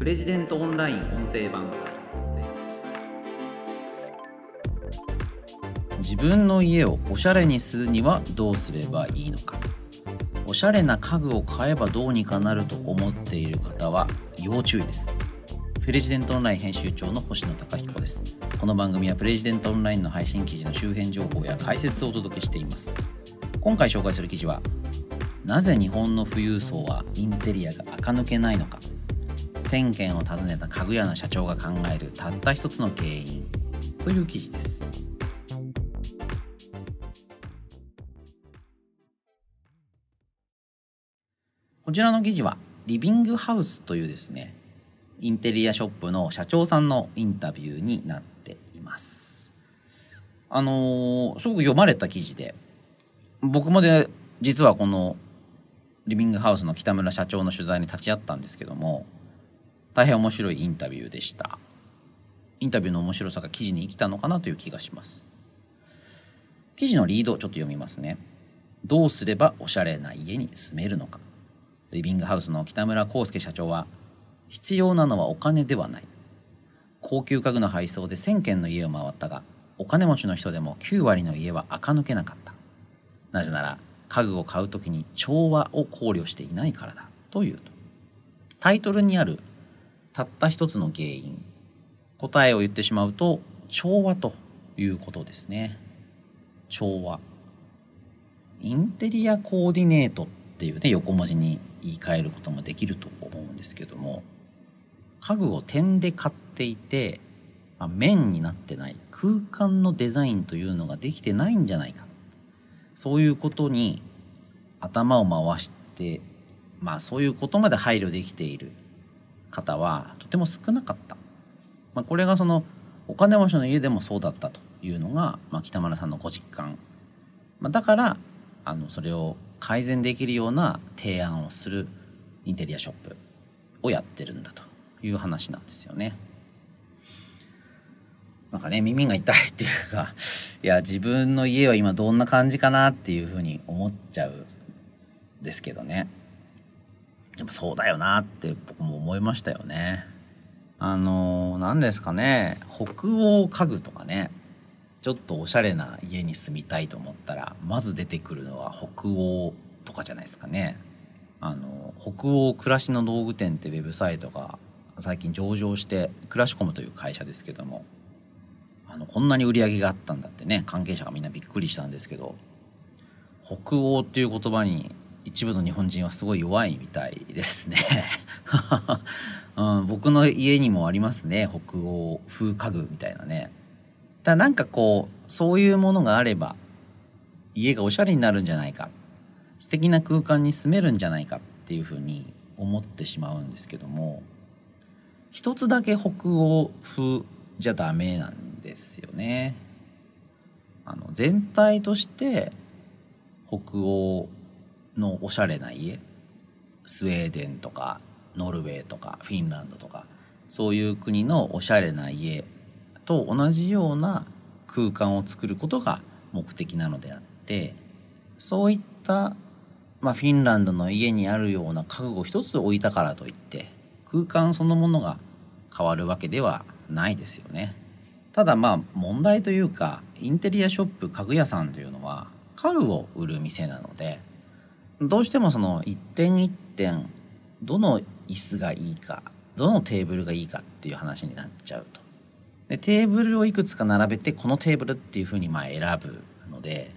プレジデントオンライン音声版自分の家をおしゃれにするにはどうすればいいのか。おしゃれな家具を買えばどうにかなると思っている方は要注意です。プレジデントオンライン編集長の星野貴彦です。この番組はプレジデントオンラインの配信記事の周辺情報や解説をお届けしています。今回紹介する記事はなぜ日本の富裕層はインテリアが垢抜けないのか。1000軒を訪ねた家具屋の社長が考えるたった一つの原因。という記事です。こちらの記事はリビングハウスというですねインテリアショップの社長さんのインタビューになっています。あのー、すごく読まれた記事で僕もで実はこのリビングハウスの北村社長の取材に立ち会ったんですけども大変面白いインタビューでした。インタビューの面白さが記事に生きたのかなという気がします。記事のリードをちょっと読みますね。どうすればおしゃれな家に住めるのか。リビングハウスの北村康介社長は必要なのはお金ではない。高級家具の配送で1000軒の家を回ったがお金持ちの人でも9割の家は垢抜けなかった。なぜなら家具を買う時に調和を考慮していないからだ。というとタイトルにあるたった一つの原因。答えを言ってしまうと調和ということですね。調和。インテリアコーディネートっていうね横文字に言い換えることもできると思うんですけども家具を点で買っていて、まあ、面になってない空間のデザインというのができてないんじゃないか。そういうことに頭を回してまあそういうことまで配慮できている。方はとても少なかった、まあ、これがそのお金持ちの家でもそうだったというのが、まあ、北村さんのご実感、まあ、だからあのそれを改善できるような提案をするインテリアショップをやってるんだという話なんですよね。なんかね耳が痛いっていうかいや自分の家は今どんな感じかなっていうふうに思っちゃうですけどね。でもそうだよなって僕も思いましたよね。あの何ですかね。北欧家具とかね。ちょっとおしゃれな家に住みたいと思ったらまず出てくるのは北欧とかじゃないですかね。あの北欧暮らしの道具店ってウェブサイトが最近上場してクラシコムという会社ですけども。あのこんなに売り上げがあったんだってね関係者がみんなびっくりしたんですけど北欧っていう言葉に一部の日本人はすごい弱いみたいですね、うん、僕の家にもありますね。北欧風家具みたいなね。だなんかこうそういうものがあれば家がおしゃれになるんじゃないか。素敵な空間に住めるんじゃないかっていうふうに思ってしまうんですけども一つだけ北欧風じゃダメなんですよね。あの全体として北欧のおしゃれな家？スウェーデンとかノルウェーとかフィンランドとかそういう国のおしゃれな家と同じような空間を作ることが目的なのであってそういった、まあ、フィンランドの家にあるような家具を一つ置いたからといって空間そのものが変わるわけではないですよね。ただまあ問題というかインテリアショップ家具屋さんというのは家具を売る店なのでどうしてもその一点一点どの椅子がいいかどのテーブルがいいかっていう話になっちゃうと。でテーブルをいくつか並べてこのテーブルっていうふうにまあ選ぶので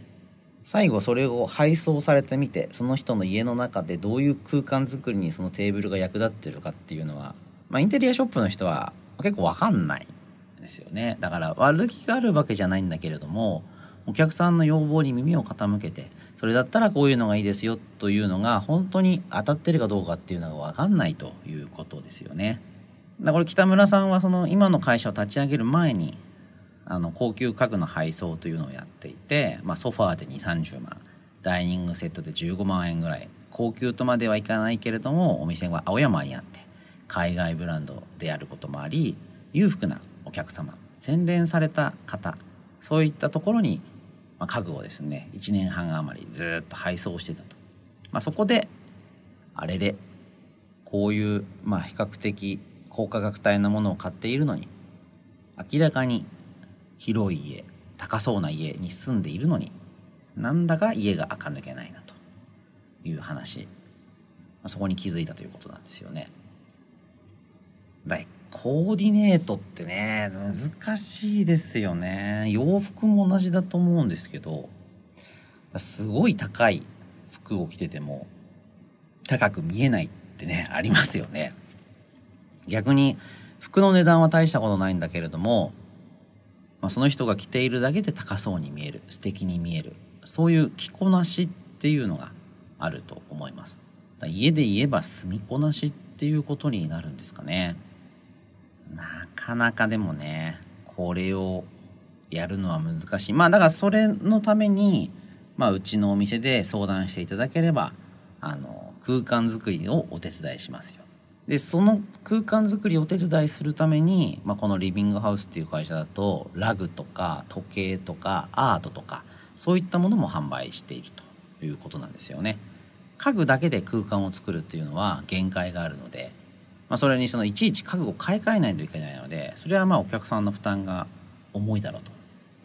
最後それを配送されてみてその人の家の中でどういう空間づくりにそのテーブルが役立ってるかっていうのは、まあ、インテリアショップの人は結構わかんないですよねだから悪気があるわけじゃないんだけれどもお客さんの要望に耳を傾けてそれだったらこういうのがいいですよというのが本当に当たってるかどうかっていうのが分かんないということですよね。だから北村さんはその今の会社を立ち上げる前にあの高級家具の配送というのをやっていて、まあ、ソファーで2 3 0万ダイニングセットで15万円ぐらい高級とまではいかないけれどもお店は青山にあって海外ブランドであることもあり裕福なお客様洗練された方そういったところに、まあ、家具をですね1年半余りずっと配送してたと、まあ、そこであれれこういう、まあ、比較的高価格帯のものを買っているのに明らかに広い家高そうな家に住んでいるのになんだか家が垢抜けないなという話そこに気づいたということなんですよね。コーディネートってね難しいですよね。洋服も同じだと思うんですけどすごい高い服を着てても高く見えないってねありますよね。逆に服の値段は大したことないんだけれども、ま、その人が着ているだけで高そうに見える素敵に見えるそういう着こなしっていうのがあると思います。家で言えば住みこなしっていうことになるんですかね。なかなかでもねこれをやるのは難しい。まあだからそれのために、まあ、うちのお店で相談していただければあの空間づくりをお手伝いしますよ。でその空間づくりをお手伝いするために、まあ、このリビングハウスっていう会社だとラグとか時計とかアートとかそういったものも販売しているということなんですよね。家具だけで空間を作るっていうのは限界があるのでまあ、それにそのいちいち家具を買い替えないといけないのでそれはまあお客さんの負担が重いだろうと。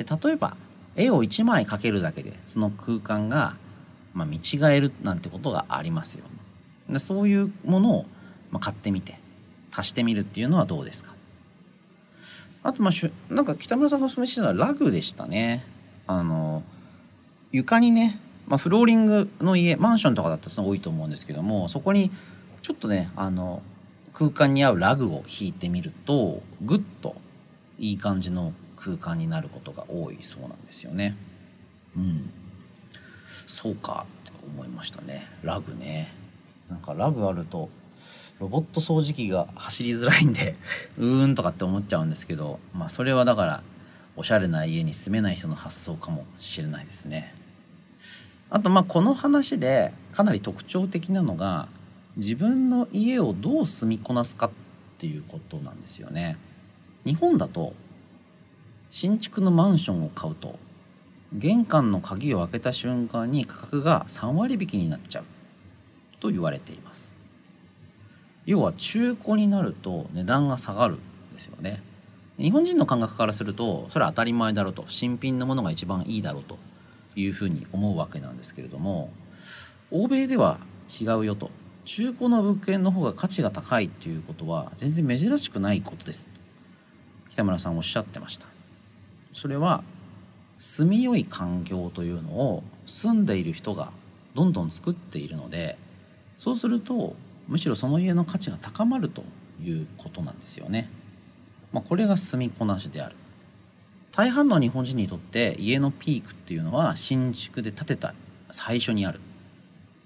で例えば絵を1枚描けるだけでその空間がまあ見違えるなんてことがありますよ。でそういうものをまあ買ってみて足してみるっていうのはどうですか？あとまあなんか北村さんがおすすめしてたのはラグでしたね。あの床にね、まあ、フローリングの家マンションとかだったら多いと思うんですけどもそこにちょっとねあの空間に合うラグを引いてみるとぐっといい感じの空間になることが多いそうなんですよね。うん、そうかって思いましたね。ラグね。なんかラグあるとロボット掃除機が走りづらいんで うーんとかって思っちゃうんですけどまあそれはだからおしゃれな家に住めない人の発想かもしれないですね。あとまあこの話でかなり特徴的なのが自分の家をどう住みこなすかっていうことなんですよね。日本だと新築のマンションを買うと玄関の鍵を開けた瞬間に価格が3割引きになっちゃう。と言われています。要は中古になると値段が下がるんですよね。日本人の感覚からするとそれは当たり前だろうと。新品のものが一番いいだろうと。いうふうに思うわけなんですけれども欧米では違うよと。中古の物件の方が価値が高いっていうことは全然珍しくないことです。北村さんおっしゃってました。それは住みよい環境というのを住んでいる人がどんどん作っているのでそうするとむしろその家の価値が高まるということなんですよね、まあ、これが住みこなしである。大半の日本人にとって家のピークっていうのは新築で建てた最初にある。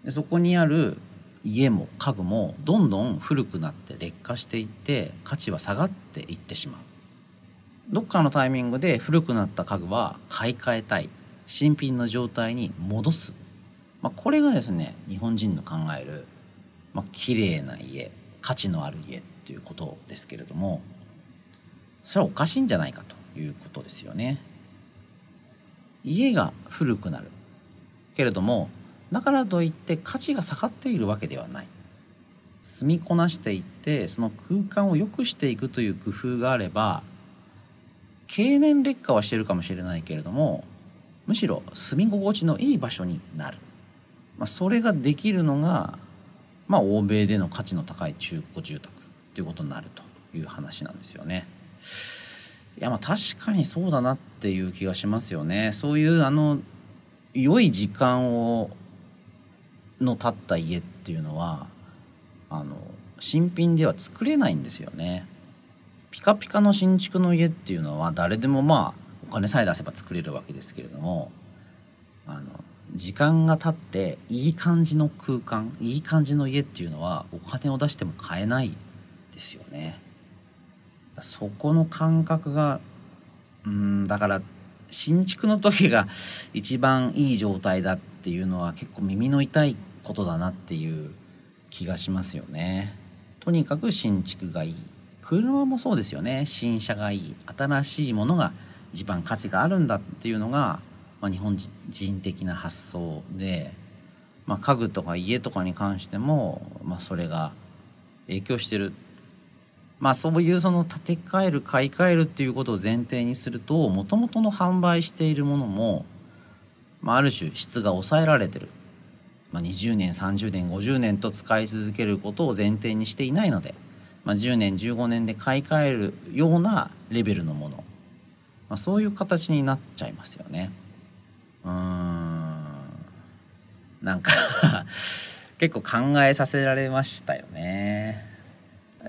でそこにある家も家具もどんどん古くなって劣化していって価値は下がっていってしまう。どっかのタイミングで古くなった家具は買い替えたい。新品の状態に戻す、まあ、これがですね日本人の考える、まあ、綺麗な家価値のある家っていうことですけれどもそれはおかしいんじゃないかということですよね。家が古くなる。けれどもだからといって価値が下がっているわけではない住みこなしていってその空間を良くしていくという工夫があれば経年劣化はしてるかもしれないけれどもむしろ住み心地のいい場所になる、まあ、それができるのが、まあ、欧米での価値の高い中古住宅ということになるという話なんですよね。いやまあ確かにそうだなっていう気がしますよね。そういうあの良い時間をの建った家っていうのはあの新品では作れないんですよね。ピカピカの新築の家っていうのは誰でもまあお金さえ出せば作れるわけですけれどもあの時間が経っていい感じの空間いい感じの家っていうのはお金を出しても買えないですよね。そこの感覚がうんだから新築の時が一番いい状態だっていうのは結構耳の痛いことだなっていう気がしますよね。とにかく新築がいい。車もそうですよね。新車がいい。新しいものが一番価値があるんだっていうのが、まあ、日本人的な発想で、まあ、家具とか家とかに関しても、まあ、それが影響してる。まあそういうその建て替える買い替えるっていうことを前提にするともともとの販売しているものも、まあ、ある種質が抑えられてる、まあ、20年30年50年と使い続けることを前提にしていないので、まあ、10年15年で買い替えるようなレベルのもの、まあ、そういう形になっちゃいますよね。うーんなんか 結構考えさせられましたよね。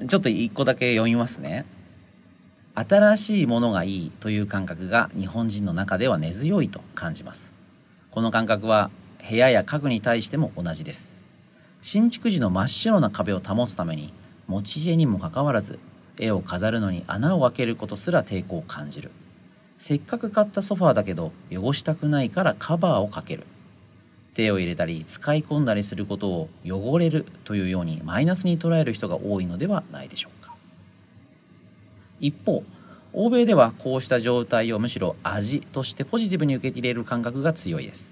ちょっと一個だけ読みますね。新しいものがいいという感覚が日本人の中では根強いと感じます。この感覚は部屋や家具に対しても同じです。新築時の真っ白な壁を保つために持ち家にもかかわらず絵を飾るのに穴を開けることすら抵抗を感じる。せっかく買ったソファーだけど汚したくないからカバーをかける。手を入れたり使い込んだりすることを汚れるというようにマイナスに捉える人が多いのではないでしょうか一方欧米ではこうした状態をむしろ味としてポジティブに受け入れる感覚が強いです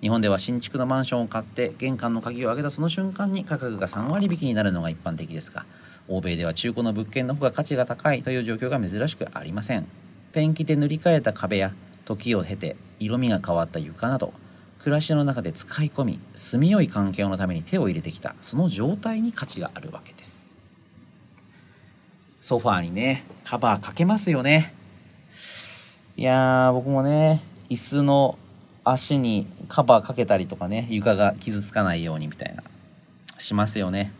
日本では新築のマンションを買って玄関の鍵を開けたその瞬間に価格が3割引きになるのが一般的ですが欧米では中古の物件の方が価値が高いという状況が珍しくありません。ペンキで塗り替えた壁や時を経て色味が変わった床など暮らしの中で使い込み住みよい環境のために手を入れてきたその状態に価値があるわけです。ソファーにねカバーかけますよね。いやー僕もね椅子の足にカバーかけたりとかね床が傷つかないようにみたいな。しますよね。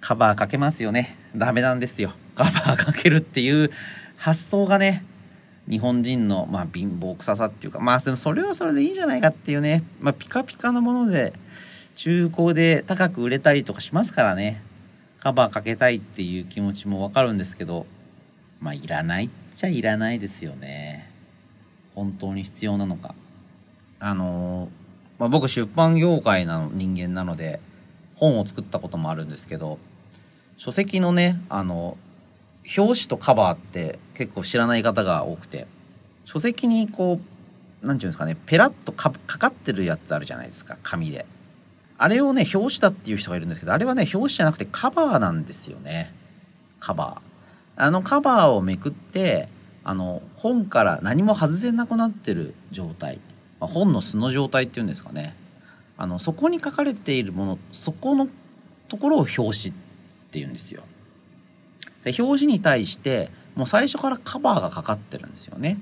カバーかけますよね。ダメなんですよ。カバーかけるっていう発想がね日本人の、まあ、貧乏臭さっていうかまあでもそれはそれでいいじゃないかっていうね、まあ、ピカピカのもので中古で高く売れたりとかしますからね。カバーかけたいっていう気持ちもわかるんですけどまあいらないっちゃいらないですよね。本当に必要なのか。あのまあ、僕出版業界の人間なので本を作ったこともあるんですけど書籍のねあの表紙とカバーって結構知らない方が多くて書籍にこう何て言うんですかねペラッとかかってるやつあるじゃないですか紙で。あれをね表紙だっていう人がいるんですけどあれはね表紙じゃなくてカバーなんですよね。カバー。あのカバーをめくってあの本から何も外せなくなってる状態、まあ、本の素の状態っていうんですかねあのそこに書かれているものそこのところを表紙っていうんですよで表紙に対してもう最初からカバーがかかってるんですよね。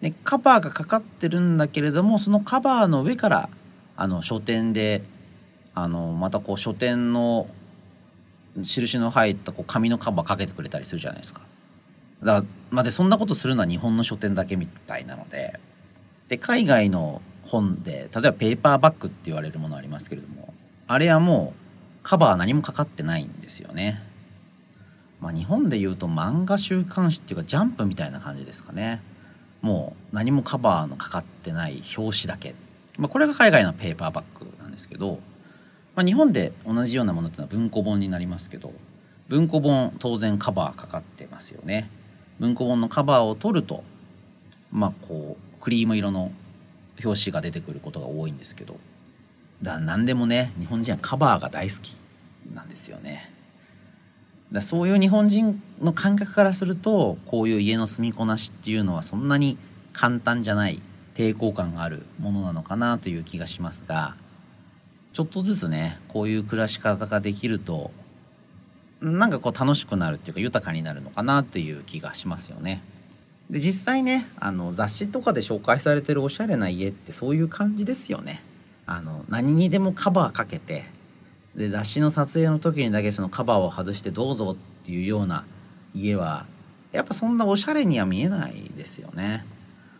でカバーがかかってるんだけれどもそのカバーの上からあの書店であのまたこう書店の印の入ったこう紙のカバーかけてくれたりするじゃないですか。だかまあ、でそんなことするのは日本の書店だけみたいなのでで海外の本で例えばペーパーバッグって言われるものありますけれどもあれはもうカバー何もかかってないんですよね。まあ、日本でいうと漫画週刊誌っていうかジャンプみたいな感じですかね。もう何もカバーのかかってない表紙だけ、まあ、これが海外のペーパーバッグなんですけど、まあ、日本で同じようなものっていうのは文庫本になりますけど文庫本当然カバーかかってますよね。文庫本のカバーを取るとまあこうクリーム色の表紙が出てくることが多いんですけどだ何でもね日本人はカバーが大好きなんですよねだそういう日本人の感覚からするとこういう家の住みこなしっていうのはそんなに簡単じゃない抵抗感があるものなのかなという気がしますがちょっとずつねこういう暮らし方ができるとなんかこう楽しくなるっていうか豊かになるのかなという気がしますよね。で実際ねあの雑誌とかで紹介されてるおしゃれな家ってそういう感じですよね。あの何にでもカバーかけてで雑誌の撮影の時にだけそのカバーを外してどうぞっていうような家はやっぱそんなおしゃれには見えないですよね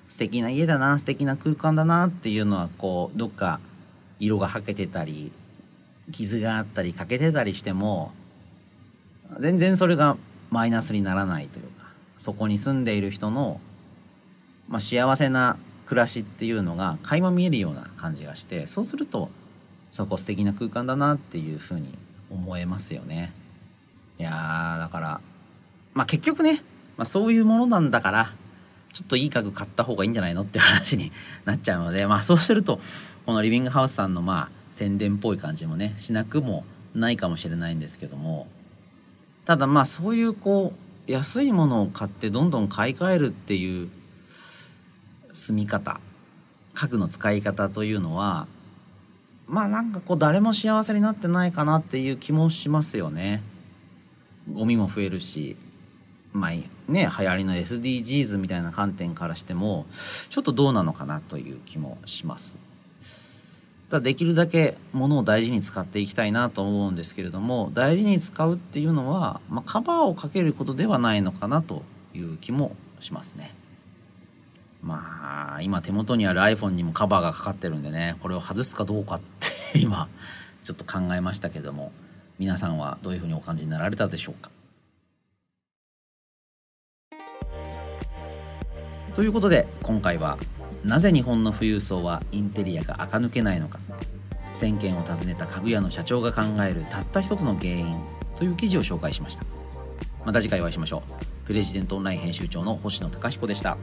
素敵な家だな素敵な空間だなっていうのはこうどっか色がはけてたり傷があったり欠けてたりしても全然それがマイナスにならないというかそこに住んでいる人の、まあ、幸せな暮らしっていうのが垣間見えるような感じがしてそうするとそこ素敵な空間だなっていうふうに思えますよね。いやだからまあ結局ね、まあ、そういうものなんだからちょっといい家具買った方がいいんじゃないのっていう話に なっちゃうのでまあそうするとこのリビングハウスさんのまあ宣伝っぽい感じもねしなくもないかもしれないんですけども。ただまあそういうこう安いものを買ってどんどん買い替えるっていう住み方家具の使い方というのはまあなんかこう誰も幸せになってないかなっていう気もしますよね。ゴミも増えるしまあね流行りの SDGs みたいな観点からしてもちょっとどうなのかなという気もします。だできるだけ物を大事に使っていきたいなと思うんですけれども大事に使うっていうのは、まあ、カバーをかけることではないのかなという気もしますね。まあ今手元にある iPhone にもカバーがかかってるんでねこれを外すかどうかって今ちょっと考えましたけども皆さんはどういうふうにお感じになられたでしょうかということで今回はなぜ日本の富裕層はインテリアが垢抜けないのか。1000件を訪ねた家具屋の社長が考えるたった一つの原因という記事を紹介しました。また次回お会いしましょう。プレジデントオンライン編集長の星野貴彦でした。